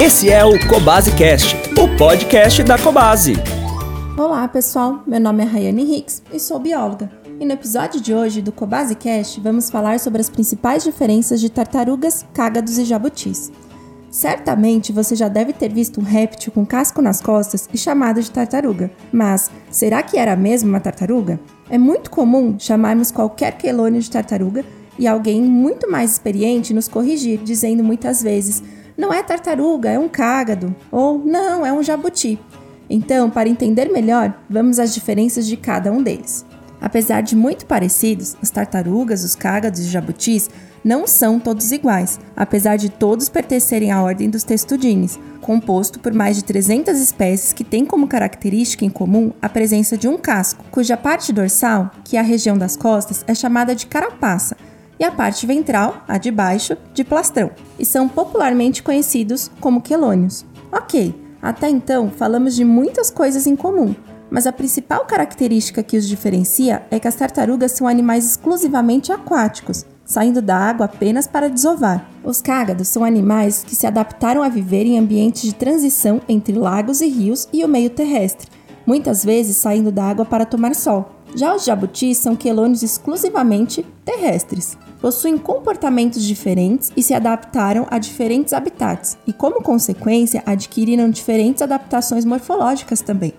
Esse é o Cobase Cast, o podcast da Cobase. Olá, pessoal. Meu nome é Rayane Hicks e sou bióloga. E no episódio de hoje do Cobase Cast, vamos falar sobre as principais diferenças de tartarugas, cágados e jabutis. Certamente você já deve ter visto um réptil com casco nas costas e chamado de tartaruga. Mas será que era mesmo uma tartaruga? É muito comum chamarmos qualquer quelônio de tartaruga e alguém muito mais experiente nos corrigir, dizendo muitas vezes: não é tartaruga, é um cágado, ou não, é um jabuti. Então, para entender melhor, vamos às diferenças de cada um deles. Apesar de muito parecidos, as tartarugas, os cágados e os jabutis não são todos iguais, apesar de todos pertencerem à ordem dos testudines, composto por mais de 300 espécies que têm como característica em comum a presença de um casco, cuja parte dorsal, que é a região das costas, é chamada de carapaça, e a parte ventral, a de baixo, de plastrão, e são popularmente conhecidos como quelônios. Ok, até então falamos de muitas coisas em comum, mas a principal característica que os diferencia é que as tartarugas são animais exclusivamente aquáticos, saindo da água apenas para desovar. Os cágados são animais que se adaptaram a viver em ambientes de transição entre lagos e rios e o meio terrestre, muitas vezes saindo da água para tomar sol. Já os jabutis são quelônios exclusivamente terrestres. Possuem comportamentos diferentes e se adaptaram a diferentes habitats, e como consequência adquiriram diferentes adaptações morfológicas também.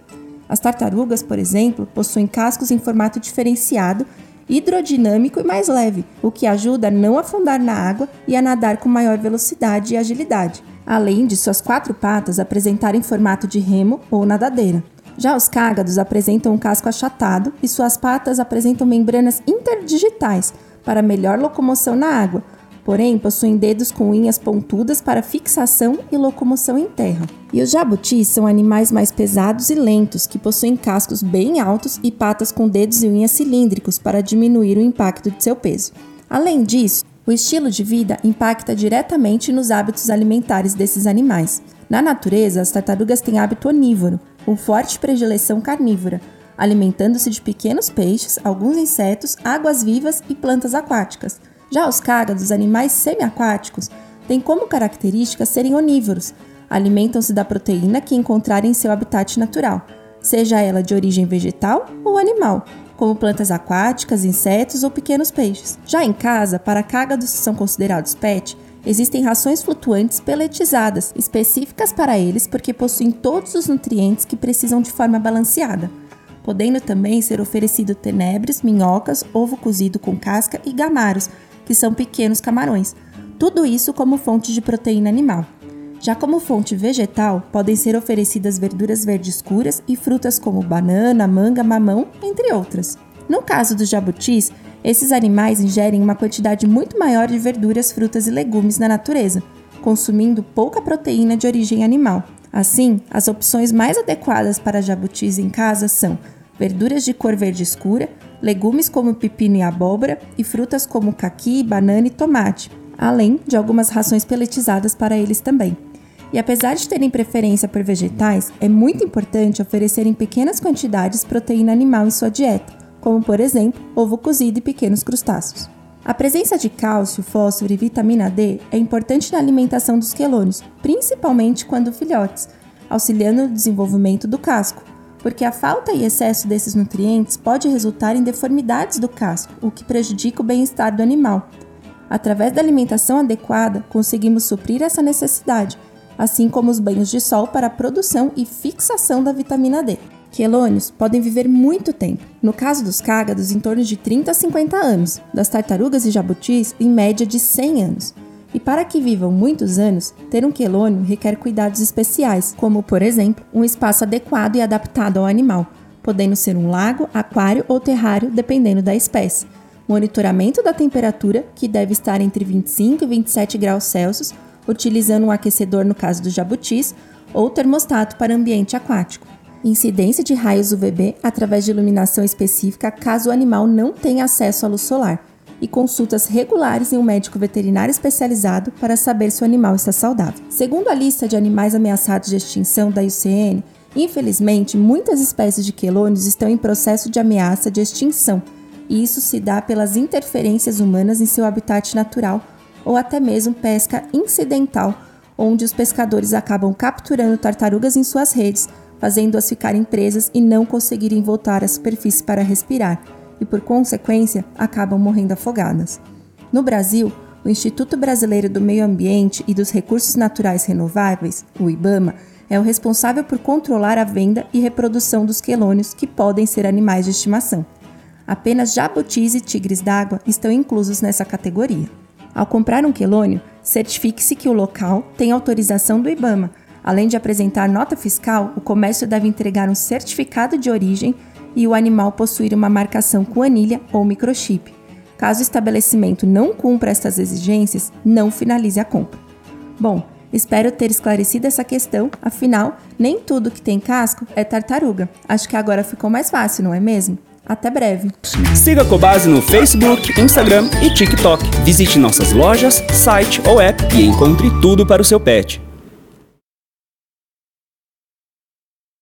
As tartarugas, por exemplo, possuem cascos em formato diferenciado hidrodinâmico e mais leve, o que ajuda a não afundar na água e a nadar com maior velocidade e agilidade, além de suas quatro patas apresentarem formato de remo ou nadadeira. Já os cágados apresentam um casco achatado e suas patas apresentam membranas interdigitais para melhor locomoção na água, porém possuem dedos com unhas pontudas para fixação e locomoção em terra. E os jabutis são animais mais pesados e lentos, que possuem cascos bem altos e patas com dedos e unhas cilíndricos para diminuir o impacto de seu peso. Além disso, o estilo de vida impacta diretamente nos hábitos alimentares desses animais. Na natureza, as tartarugas têm hábito onívoro, com forte predileção carnívora, alimentando-se de pequenos peixes, alguns insetos, águas-vivas e plantas aquáticas. Já os cágados, animais semiaquáticos, têm como característica serem onívoros. Alimentam-se da proteína que encontrarem em seu habitat natural, seja ela de origem vegetal ou animal, como plantas aquáticas, insetos ou pequenos peixes. Já em casa, para cágados que são considerados pet, existem rações flutuantes peletizadas, específicas para eles porque possuem todos os nutrientes que precisam de forma balanceada podendo também ser oferecido tenebres, minhocas, ovo cozido com casca e gamaros, que são pequenos camarões. Tudo isso como fonte de proteína animal. Já como fonte vegetal, podem ser oferecidas verduras verdes escuras e frutas como banana, manga, mamão, entre outras. No caso dos jabutis, esses animais ingerem uma quantidade muito maior de verduras, frutas e legumes na natureza, consumindo pouca proteína de origem animal. Assim, as opções mais adequadas para jabutis em casa são verduras de cor verde escura, legumes como pepino e abóbora e frutas como caqui, banana e tomate, além de algumas rações peletizadas para eles também. E apesar de terem preferência por vegetais, é muito importante oferecer em pequenas quantidades proteína animal em sua dieta, como por exemplo, ovo cozido e pequenos crustáceos. A presença de cálcio, fósforo e vitamina D é importante na alimentação dos quelônios, principalmente quando filhotes, auxiliando no desenvolvimento do casco, porque a falta e excesso desses nutrientes pode resultar em deformidades do casco, o que prejudica o bem-estar do animal. Através da alimentação adequada, conseguimos suprir essa necessidade, assim como os banhos de sol para a produção e fixação da vitamina D. Quelônios podem viver muito tempo, no caso dos cágados, em torno de 30 a 50 anos, das tartarugas e jabutis, em média de 100 anos. E para que vivam muitos anos, ter um quelônio requer cuidados especiais, como, por exemplo, um espaço adequado e adaptado ao animal, podendo ser um lago, aquário ou terrário, dependendo da espécie. Monitoramento da temperatura, que deve estar entre 25 e 27 graus Celsius, utilizando um aquecedor no caso dos jabutis, ou termostato para ambiente aquático. Incidência de raios UVB através de iluminação específica caso o animal não tenha acesso à luz solar e consultas regulares em um médico veterinário especializado para saber se o animal está saudável. Segundo a lista de animais ameaçados de extinção da IUCN, infelizmente muitas espécies de quelônios estão em processo de ameaça de extinção, e isso se dá pelas interferências humanas em seu habitat natural ou até mesmo pesca incidental onde os pescadores acabam capturando tartarugas em suas redes, fazendo-as ficarem presas e não conseguirem voltar à superfície para respirar, e por consequência acabam morrendo afogadas. No Brasil, o Instituto Brasileiro do Meio Ambiente e dos Recursos Naturais Renováveis, o IBAMA, é o responsável por controlar a venda e reprodução dos quelônios que podem ser animais de estimação. Apenas jabutis e tigres d'água estão inclusos nessa categoria. Ao comprar um quelônio, certifique-se que o local tem autorização do IBAMA. Além de apresentar nota fiscal, o comércio deve entregar um certificado de origem e o animal possuir uma marcação com anilha ou microchip. Caso o estabelecimento não cumpra estas exigências, não finalize a compra. Bom, espero ter esclarecido essa questão, afinal, nem tudo que tem casco é tartaruga. Acho que agora ficou mais fácil, não é mesmo? Até breve. Siga a Cobase no Facebook, Instagram e TikTok. Visite nossas lojas, site ou app e encontre tudo para o seu pet.